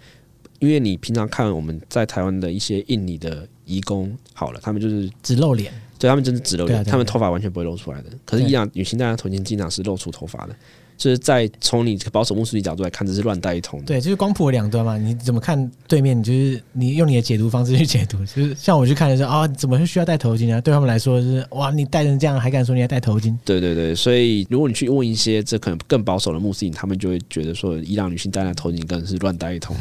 Speaker 2: 因为你平常看我们在台湾的一些印尼的移工，好了，他们就是
Speaker 1: 只露脸，
Speaker 2: 对他们真的只露脸，他们头发完全不会露出来的。可是伊朗女性戴的头巾经常是露出头发的。就是在从你保守穆斯林角度来看，这是乱戴一通。
Speaker 1: 对，就是光谱的两端嘛。你怎么看对面？你就是你用你的解读方式去解读。就是像我去看的时候啊，怎么会需要戴头巾啊？对他们来说就是哇，你戴成这样还敢说你要戴头巾？
Speaker 2: 对对对，所以如果你去问一些这可能更保守的穆斯林，他们就会觉得说，伊朗女性戴那头巾更是乱戴一通。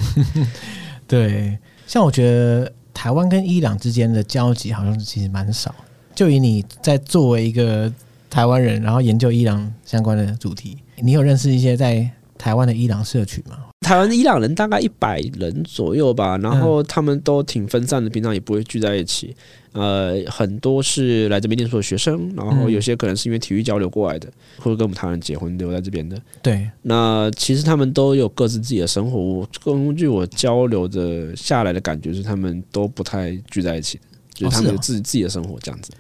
Speaker 1: 对，像我觉得台湾跟伊朗之间的交集好像其实蛮少。就以你在作为一个台湾人，然后研究伊朗相关的主题。你有认识一些在台湾的伊朗社群吗？
Speaker 2: 台湾的伊朗人大概一百人左右吧，然后他们都挺分散的，平常也不会聚在一起。呃，很多是来这边念书的学生，然后有些可能是因为体育交流过来的，或者跟我们台湾人结婚留在这边的。
Speaker 1: 对，
Speaker 2: 那其实他们都有各自自己的生活。根据我交流的下来的感觉是，他们都不太聚在一起，就是他们有自己自己的生活这样子。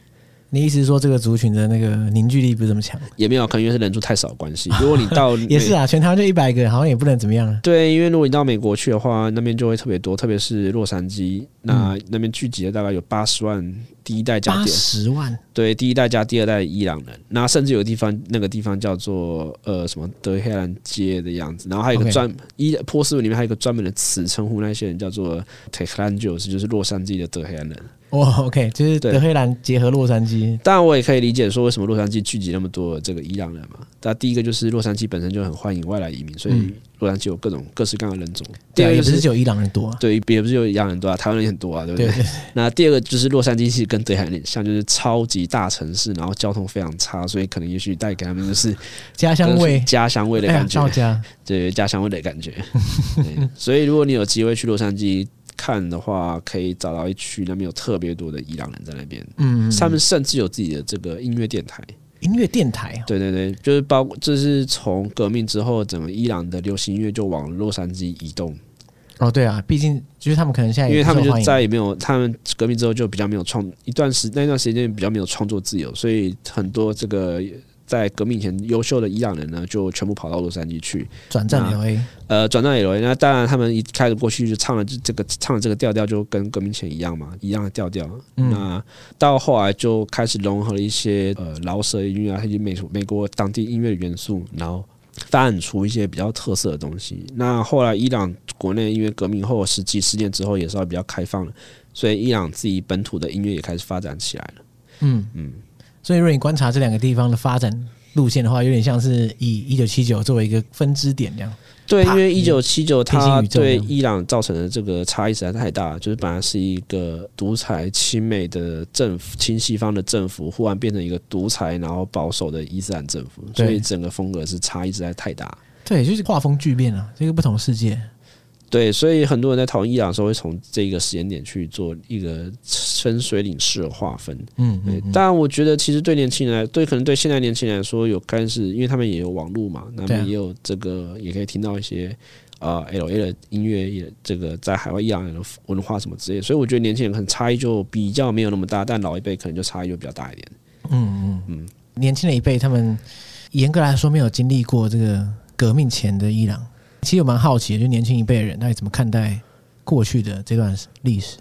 Speaker 1: 你意思是说，这个族群的那个凝聚力不是这么强？
Speaker 2: 也没有，可能因为是人数太少的关系。如果你到
Speaker 1: 也是啊，全台湾就一百个人，好像也不能怎么样。
Speaker 2: 对，因为如果你到美国去的话，那边就会特别多，特别是洛杉矶，那那边聚集了大概有八十万第一代加
Speaker 1: 八十万，
Speaker 2: 对，第一代加第二代伊朗人。那甚至有个地方，那个地方叫做呃什么德黑兰街的样子，然后还有一个专伊波斯文里面还有一个专门的词称呼那些人叫做 Tehranjos，就是洛杉矶的德黑兰人。
Speaker 1: 哦、oh，OK，就是德黑兰结合洛杉矶。
Speaker 2: 当然，我也可以理解说为什么洛杉矶聚集那么多这个伊朗人嘛。那第一个就是洛杉矶本身就很欢迎外来移民，所以洛杉矶有各种各式各样的人种。嗯、第二个、就是、
Speaker 1: 也不是只有伊朗人多、啊，
Speaker 2: 对，也不是有伊朗人多啊，台湾人也很多啊，对不对？那第二个就是洛杉矶其实跟德黑兰有点像，就是超级大城市，然后交通非常差，所以可能也许带给他们就是
Speaker 1: 家乡味、
Speaker 2: 家乡味的感觉。
Speaker 1: 哎、
Speaker 2: 对，家乡味的感觉。所以如果你有机会去洛杉矶。看的话，可以找到一区那边有特别多的伊朗人在那边，嗯，他们甚至有自己的这个音乐电台，
Speaker 1: 音乐电台，
Speaker 2: 对对对，就是包括这是从革命之后，整个伊朗的流行音乐就往洛杉矶移动。
Speaker 1: 哦，对啊，毕竟就是他们可能现在，
Speaker 2: 因为他们就再也没有，他们革命之后就比较没有创一段时那段时间比较没有创作自由，所以很多这个。在革命前优秀的伊朗人呢，就全部跑到洛杉矶去
Speaker 1: 转战 LA。
Speaker 2: 呃，转战 LA。那当然，他们一开始过去就唱了这个唱了这个调调，就跟革命前一样嘛，一样的调调。嗯、那到后来就开始融合了一些呃饶舌音乐啊，以及美美国当地音乐的元素，然后发展出一些比较特色的东西。那后来伊朗国内因为革命后十几十年之后也稍微比较开放了，所以伊朗自己本土的音乐也开始发展起来了。嗯嗯。
Speaker 1: 所以，如果你观察这两个地方的发展路线的话，有点像是以一九七九作为一个分支点这样。
Speaker 2: 对，因为一九七九它对伊朗造成的这个差异实在太大，就是本来是一个独裁亲美的政府、亲西方的政府，忽然变成一个独裁然后保守的伊斯兰政府，所以整个风格是差异实在太大。
Speaker 1: 对，就是画风巨变啊，这个不同世界。
Speaker 2: 对，所以很多人在讨论伊朗的时候，会从这个时间点去做一个分水岭式的划分。嗯，嗯，嗯，当然，我觉得其实对年轻人来，对可能对现在年轻人来说，有开始，因为他们也有网络嘛，那么也有这个，也可以听到一些啊、呃、LA 的音乐，也这个在海外伊朗人的文化什么之类。所以我觉得年轻人可能差异就比较没有那么大，但老一辈可能就差异就比较大一点。嗯嗯嗯，
Speaker 1: 年轻的一辈，他们严格来说没有经历过这个革命前的伊朗。其实我蛮好奇的，就年轻一辈人到底怎么看待过去的这段历史？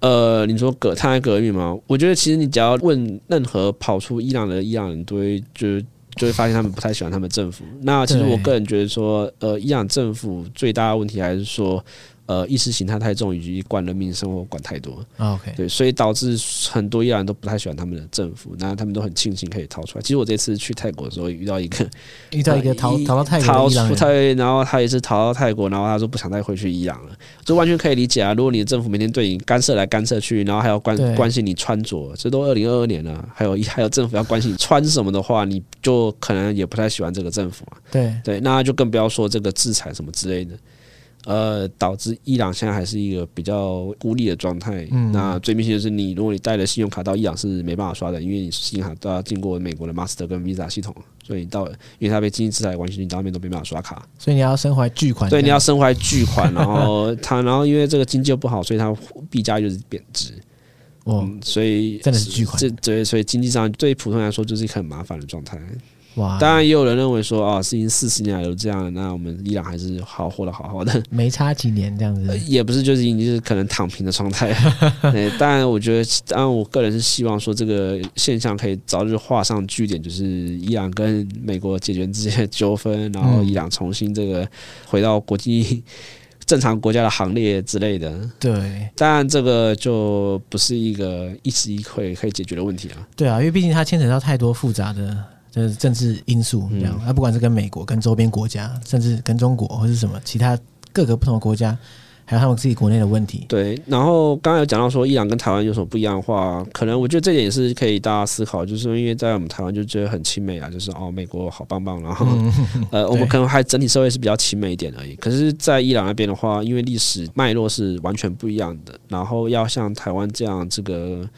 Speaker 2: 呃，你说革，他革命吗？我觉得其实你只要问任何跑出伊朗的伊朗人，都会就就会发现他们不太喜欢他们政府。那其实我个人觉得说，呃，伊朗政府最大的问题还是说，呃，意识形态太重，以及管人民生活管太多。
Speaker 1: OK，
Speaker 2: 对，所以导致很多伊朗人都不太喜欢他们的政府，那他们都很庆幸可以逃出来。其实我这次去泰国的时候，遇到一个
Speaker 1: 遇到一个逃逃到泰国
Speaker 2: 逃出泰，然后他也是逃到泰国，然后他说不想再回去伊朗了，这完全可以理解啊。如果你的政府每天对你干涉来干涉去，然后还要关关心你穿着，这都二零二二年了，还有还有政府要关心你穿什么的话，你就可能也不太喜欢这个政府嘛。
Speaker 1: 对
Speaker 2: 对，那就更不要说这个制裁什么之类的。呃，导致伊朗现在还是一个比较孤立的状态。嗯，那最明显就是你，如果你带了信用卡到伊朗是没办法刷的，因为你信用卡都要经过美国的 Master 跟 Visa 系统，所以你到，因为它被经济制裁的关系，你到那边都没办法刷卡。
Speaker 1: 所以你要身怀巨款。
Speaker 2: 对，你要身怀巨款，然后 它，然后因为这个经济又不好，所以它币价就是贬值。
Speaker 1: 哦、
Speaker 2: 嗯，所以
Speaker 1: 真的是巨款。
Speaker 2: 这对，所以经济上对普通人来说就是一个很麻烦的状态。
Speaker 1: 哇！
Speaker 2: 当然也有人认为说啊，事情四十年来都这样，那我们伊朗还是好活得好好的，
Speaker 1: 没差几年这样子，
Speaker 2: 也不是就是已经是可能躺平的状态。对，当然我觉得，当然我个人是希望说这个现象可以早日画上句点，就是伊朗跟美国解决这些纠纷，然后伊朗重新这个回到国际正常国家的行列之类的。
Speaker 1: 对，
Speaker 2: 当然这个就不是一个一时一会可以解决的问题啊。
Speaker 1: 对啊，因为毕竟它牵扯到太多复杂的。就是政治因素这样，那不管是跟美国、跟周边国家，甚至跟中国或是什么其他各个不同的国家，还有他们自己国内的问题。
Speaker 2: 对，然后刚刚有讲到说伊朗跟台湾有什么不一样的话，可能我觉得这点也是可以大家思考，就是因为在我们台湾就觉得很亲美啊，就是哦美国好棒棒，然后 呃我们可能还整体社会是比较亲美一点而已。可是，在伊朗那边的话，因为历史脉络是完全不一样的，然后要像台湾这样这个。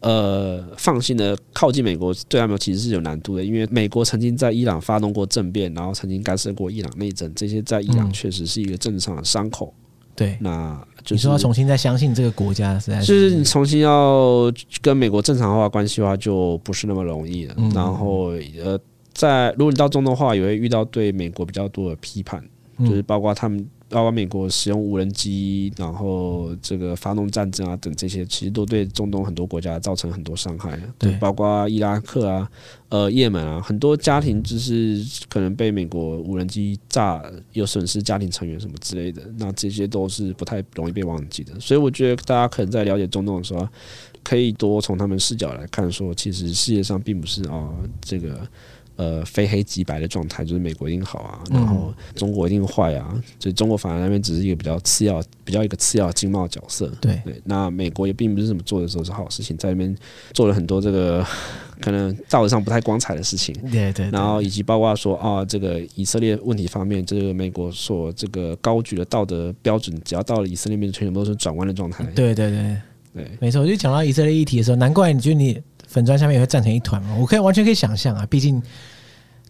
Speaker 2: 呃，放心的靠近美国，对他们其实是有难度的，因为美国曾经在伊朗发动过政变，然后曾经干涉过伊朗内政，这些在伊朗确实是一个政治上的伤口。
Speaker 1: 对，
Speaker 2: 那就是
Speaker 1: 你说要重新再相信这个国家，是
Speaker 2: 就是你重新要跟美国正常化关系的话，就不是那么容易了。然后，呃，在如果你到中东的话，也会遇到对美国比较多的批判，就是包括他们。包括美国使用无人机，然后这个发动战争啊等这些，其实都对中东很多国家造成很多伤害。对，包括伊拉克啊、呃、也门啊，很多家庭就是可能被美国无人机炸，有损失家庭成员什么之类的。那这些都是不太容易被忘记的。所以我觉得大家可能在了解中东的时候，可以多从他们视角来看，说其实世界上并不是啊这个。呃，非黑即白的状态，就是美国一定好啊，然后中国一定坏啊，所以中国反而那边只是一个比较次要、比较一个次要经贸角色。
Speaker 1: 对
Speaker 2: 对，那美国也并不是这么做的时候是好事情，在那边 做了很多这个 可能道德上不太光彩的事情。
Speaker 1: 对对，
Speaker 2: 然后以及包括说啊，这个以色列问题方面，这个美国所这个高举的道德标准，只要到了以色列面前，全部都是转弯的状态。
Speaker 1: 对对对对，没错。我就讲到以色列议题的时候，难怪你觉得你。粉砖下面也会站成一团嘛？我可以完全可以想象啊，毕竟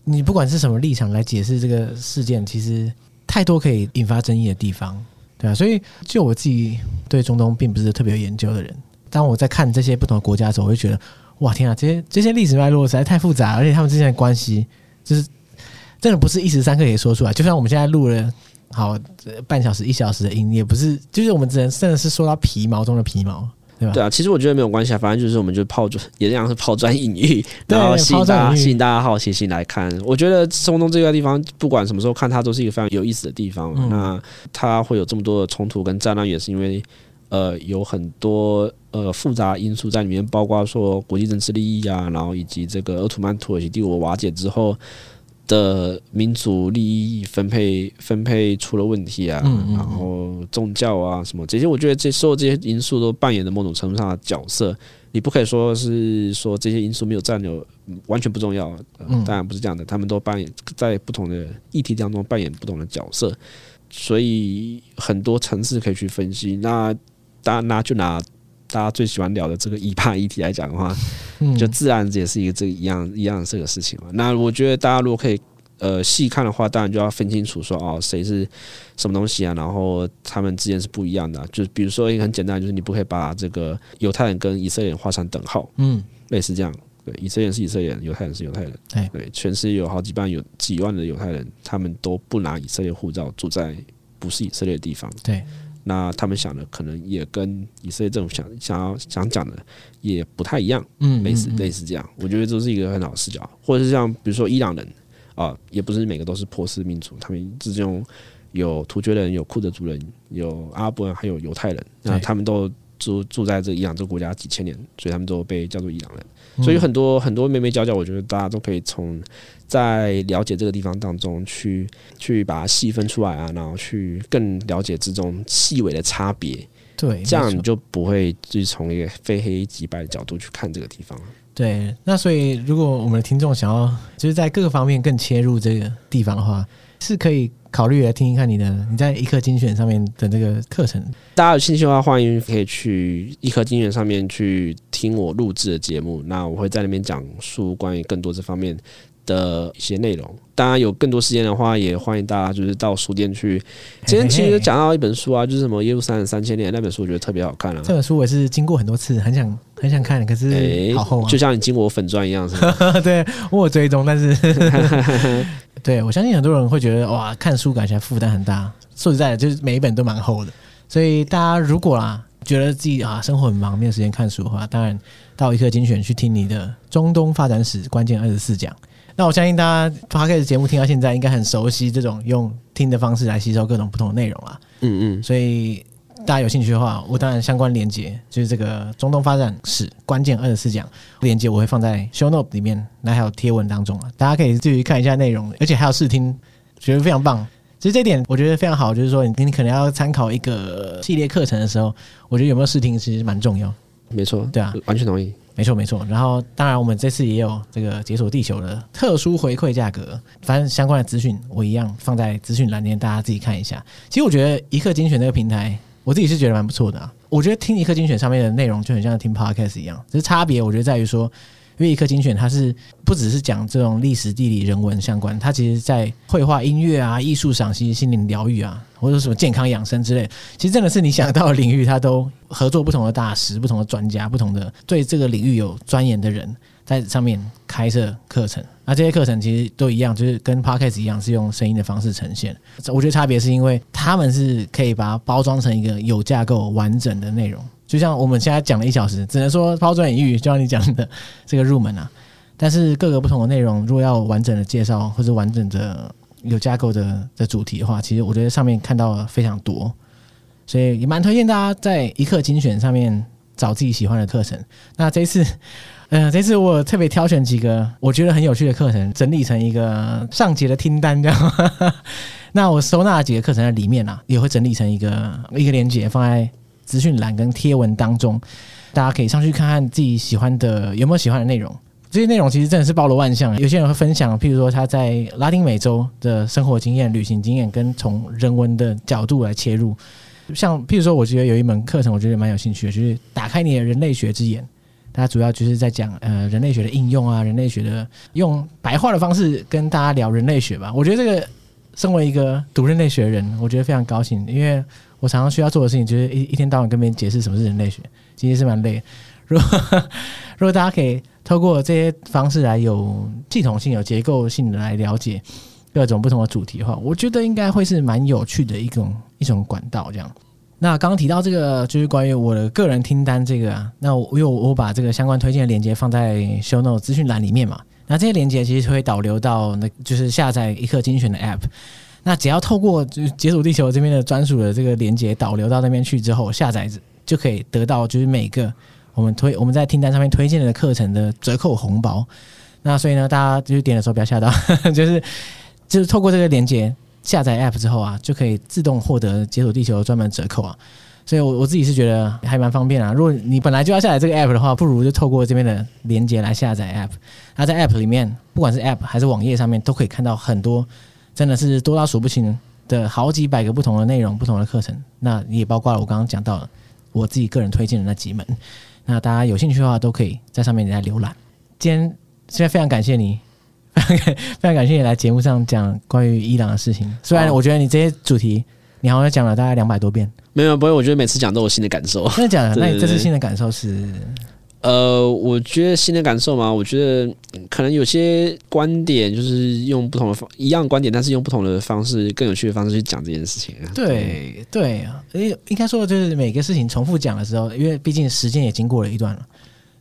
Speaker 1: 你不管是什么立场来解释这个事件，其实太多可以引发争议的地方，对啊，所以就我自己对中东并不是特别有研究的人，当我在看这些不同的国家的时候，我就觉得哇天啊，这些这些历史脉络实在太复杂，而且他们之间的关系就是真的不是一时三刻可以说出来。就像我们现在录了好半小时、一小时的音，也不是，就是我们只能真的是说到皮毛中的皮毛。对，
Speaker 2: 对啊，其实我觉得没有关系啊，反正就是我们就抛砖，也这样是抛砖引玉，然后吸引大家吸引大家好奇心来看。我觉得中东这个地方，不管什么时候看它，都是一个非常有意思的地方。嗯、那它会有这么多的冲突跟战乱，也是因为呃有很多呃复杂因素在里面，包括说国际政治利益啊，然后以及这个鄂图曼土耳其帝国瓦解之后。的民族利益分配分配出了问题啊，嗯嗯嗯，然后宗教啊什么这些，我觉得这所有这些因素都扮演了某种程度上的角色。你不可以说是说这些因素没有占有，完全不重要。呃，当然不是这样的，他们都扮演在不同的议题当中扮演不同的角色，所以很多层次可以去分析。那当然拿就拿。大家最喜欢聊的这个以巴议题来讲的话，就自然也是一个这个一样一样的这个事情嘛。那我觉得大家如果可以呃细看的话，当然就要分清楚说哦，谁是什么东西啊，然后他们之间是不一样的。就比如说一个很简单，就是你不可以把这个犹太人跟以色列人画上等号，嗯，类似这样。对，以色列人是以色列人，犹太人是犹太人。对，全世界有好几万有几万的犹太人，他们都不拿以色列护照，住在不是以色列的地方。
Speaker 1: 对。
Speaker 2: 那他们想的可能也跟以色列政府想想要想讲的也不太一样，嗯，类似类似这样，我觉得这是一个很好的视角，或者是像比如说伊朗人啊，也不是每个都是波斯民族，他们之中有突厥人，有库德族人，有阿拉伯人，还有犹太人。那他们都住住在这伊朗这个国家几千年，所以他们都被叫做伊朗人。所以很多很多眉眉角角，我觉得大家都可以从在了解这个地方当中去去把它细分出来啊，然后去更了解之中细微的差别。
Speaker 1: 对，
Speaker 2: 这样你就不会就是从一个非黑即白的角度去看这个地方。
Speaker 1: 对，那所以如果我们的听众想要就是在各个方面更切入这个地方的话，是可以考虑来听一看你的你在一课精选上面的这个课程。
Speaker 2: 大家有兴趣的话，欢迎可以去一课精选上面去听我录制的节目。那我会在那边讲述关于更多这方面的一些内容。当然有更多时间的话，也欢迎大家就是到书店去。今天其实讲到一本书啊，就是什么《耶路撒冷三千年》那本书，我觉得特别好看啊。
Speaker 1: 这本书我也是经过很多次，很想很想看，可是好厚啊，
Speaker 2: 就像你经过我粉钻一样？
Speaker 1: 对，我有追踪，但是 对，我相信很多人会觉得哇，看书感觉负担很大。说实在的，就是每一本都蛮厚的。所以大家如果啊觉得自己啊生活很忙，没有时间看书的话，当然到一刻精选去听你的中东发展史关键二十四讲。那我相信大家 Podcast 节目听到现在，应该很熟悉这种用听的方式来吸收各种不同的内容啦。
Speaker 2: 嗯嗯，
Speaker 1: 所以大家有兴趣的话，我当然相关连接就是这个中东发展史关键二十四讲连接，我会放在 Show Note 里面，那还有贴文当中啊，大家可以自己看一下内容，而且还有试听，觉得非常棒。其实这点我觉得非常好，就是说你你可能要参考一个系列课程的时候，我觉得有没有试听其实蛮重要。
Speaker 2: 没错，
Speaker 1: 对啊，
Speaker 2: 完全同意。
Speaker 1: 没错没错，然后当然我们这次也有这个解锁地球的特殊回馈价格，反正相关的资讯我一样放在资讯栏里面，大家自己看一下。其实我觉得一刻精选这个平台，我自己是觉得蛮不错的啊。我觉得听一刻精选上面的内容就很像听 Podcast 一样，只是差别我觉得在于说。因为一课精选，它是不只是讲这种历史、地理、人文相关，它其实在绘画、音乐啊、艺术赏析、心灵疗愈啊，或者什么健康养生之类，其实真的是你想到的领域，它都合作不同的大师、不同的专家、不同的对这个领域有钻研的人，在上面开设课程。那这些课程其实都一样，就是跟 Podcast 一样，是用声音的方式呈现。我觉得差别是因为他们是可以把它包装成一个有架构、完整的内容。就像我们现在讲了一小时，只能说抛砖引玉，就像你讲的这个入门啊。但是各个不同的内容，如果要完整的介绍或者完整的有架构的的主题的话，其实我觉得上面看到非常多，所以也蛮推荐大家在一课精选上面找自己喜欢的课程。那这次，呃，这次我特别挑选几个我觉得很有趣的课程，整理成一个上节的听单，这样。那我收纳几个课程在里面啊，也会整理成一个一个连接放在。资讯栏跟贴文当中，大家可以上去看看自己喜欢的有没有喜欢的内容。这些内容其实真的是包罗万象。有些人会分享，譬如说他在拉丁美洲的生活经验、旅行经验，跟从人文的角度来切入。像譬如说，我觉得有一门课程，我觉得蛮有兴趣的，就是打开你的人类学之眼。它主要就是在讲呃人类学的应用啊，人类学的用白话的方式跟大家聊人类学吧。我觉得这个身为一个读人类学的人，我觉得非常高兴，因为。我常常需要做的事情就是一一天到晚跟别人解释什么是人类学，其实是蛮累的。如果 如果大家可以透过这些方式来有系统性、有结构性的来了解各种不同的主题的话，我觉得应该会是蛮有趣的一种一种管道。这样，那刚刚提到这个就是关于我的个人听单这个啊，那我因为我把这个相关推荐的链接放在 Show Note 资讯栏里面嘛，那这些链接其实会导流到那就是下载一刻精选的 App。那只要透过就解锁地球这边的专属的这个连接导流到那边去之后，下载就可以得到就是每个我们推我们在听单上面推荐的课程的折扣红包。那所以呢，大家就是点的时候不要吓到，就 是就是透过这个连接下载 App 之后啊，就可以自动获得解锁地球专门折扣啊。所以我我自己是觉得还蛮方便啊。如果你本来就要下载这个 App 的话，不如就透过这边的连接来下载 App。那在 App 里面，不管是 App 还是网页上面，都可以看到很多。真的是多到数不清的好几百个不同的内容、不同的课程，那也包括了我刚刚讲到的我自己个人推荐的那几门。那大家有兴趣的话，都可以在上面来浏览。今天现在非常感谢你，非常感谢你来节目上讲关于伊朗的事情。虽然我觉得你这些主题，你好像讲了大概两百多遍，
Speaker 2: 没有，不会。我觉得每次讲都有新的感受。
Speaker 1: 真的假的？那你这次新的感受是？
Speaker 2: 呃，我觉得新的感受嘛，我觉得可能有些观点就是用不同的方一样观点，但是用不同的方式，更有趣的方式去讲这件事情。
Speaker 1: 对对啊，诶，应该说就是每个事情重复讲的时候，因为毕竟时间也经过了一段了，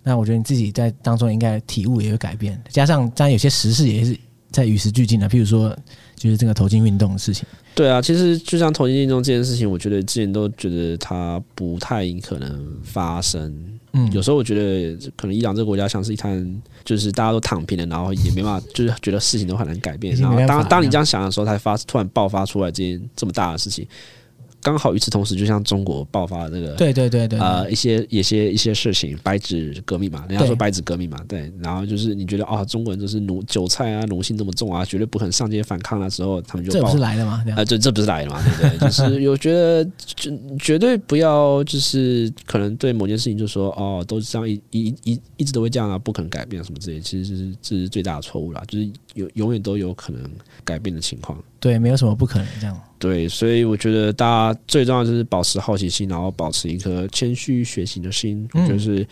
Speaker 1: 那我觉得你自己在当中应该体悟也会改变，加上当然有些时事也是在与时俱进的，譬如说，就是这个投进运动的事情。
Speaker 2: 对啊，其实就像投进运动这件事情，我觉得之前都觉得它不太可能发生。嗯，有时候我觉得可能伊朗这个国家像是一滩，就是大家都躺平了，然后也没办法，就是觉得事情都很难改变。然后当当你这样想的时候，才发突然爆发出来这件这么大的事情。刚好与此同时，就像中国爆发了这个，
Speaker 1: 对对对对，
Speaker 2: 呃，一些一些一些事情，白纸革命嘛，人家说白纸革命嘛，对，然后就是你觉得啊，中国人就是奴韭菜啊，奴性这么重啊，绝对不肯上街反抗的时候，他们就
Speaker 1: 这不是来的吗？
Speaker 2: 啊，这这不是来的吗，对不对？就是有觉得就绝对不要，就是可能对某件事情就说哦，都是这样一一一一直都会这样啊，不可能改变什么之类，其实是这是最大的错误啦，就是有永远都有可能改变的情况。
Speaker 1: 对，没有什么不可能这样。
Speaker 2: 对，所以我觉得大家最重要就是保持好奇心，然后保持一颗谦虚学习的心。嗯、就是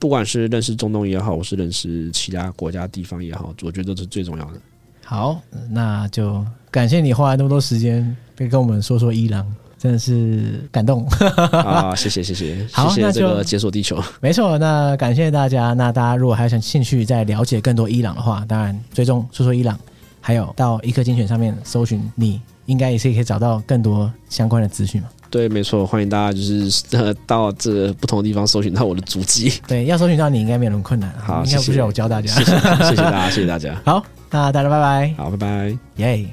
Speaker 2: 不管是认识中东也好，或是认识其他国家地方也好，我觉得都是最重要的。
Speaker 1: 好，那就感谢你花了那么多时间，可以跟我们说说伊朗，真的是感动。
Speaker 2: 啊，谢 谢谢谢，好，谢谢这个解锁地球。
Speaker 1: 没错，那感谢大家。那大家如果还有兴趣再了解更多伊朗的话，当然追踪说说伊朗。还有到一刻精选上面搜寻，你应该也是可以找到更多相关的资讯嘛？
Speaker 2: 对，没错，欢迎大家就是呃到这不同的地方搜寻到我的足迹。
Speaker 1: 对，要搜寻到你应该没有那么困难。好，应该不需要我教大家。
Speaker 2: 谢谢，谢谢大家，谢谢大家。
Speaker 1: 好，那大家拜拜。
Speaker 2: 好，拜拜。
Speaker 1: 耶。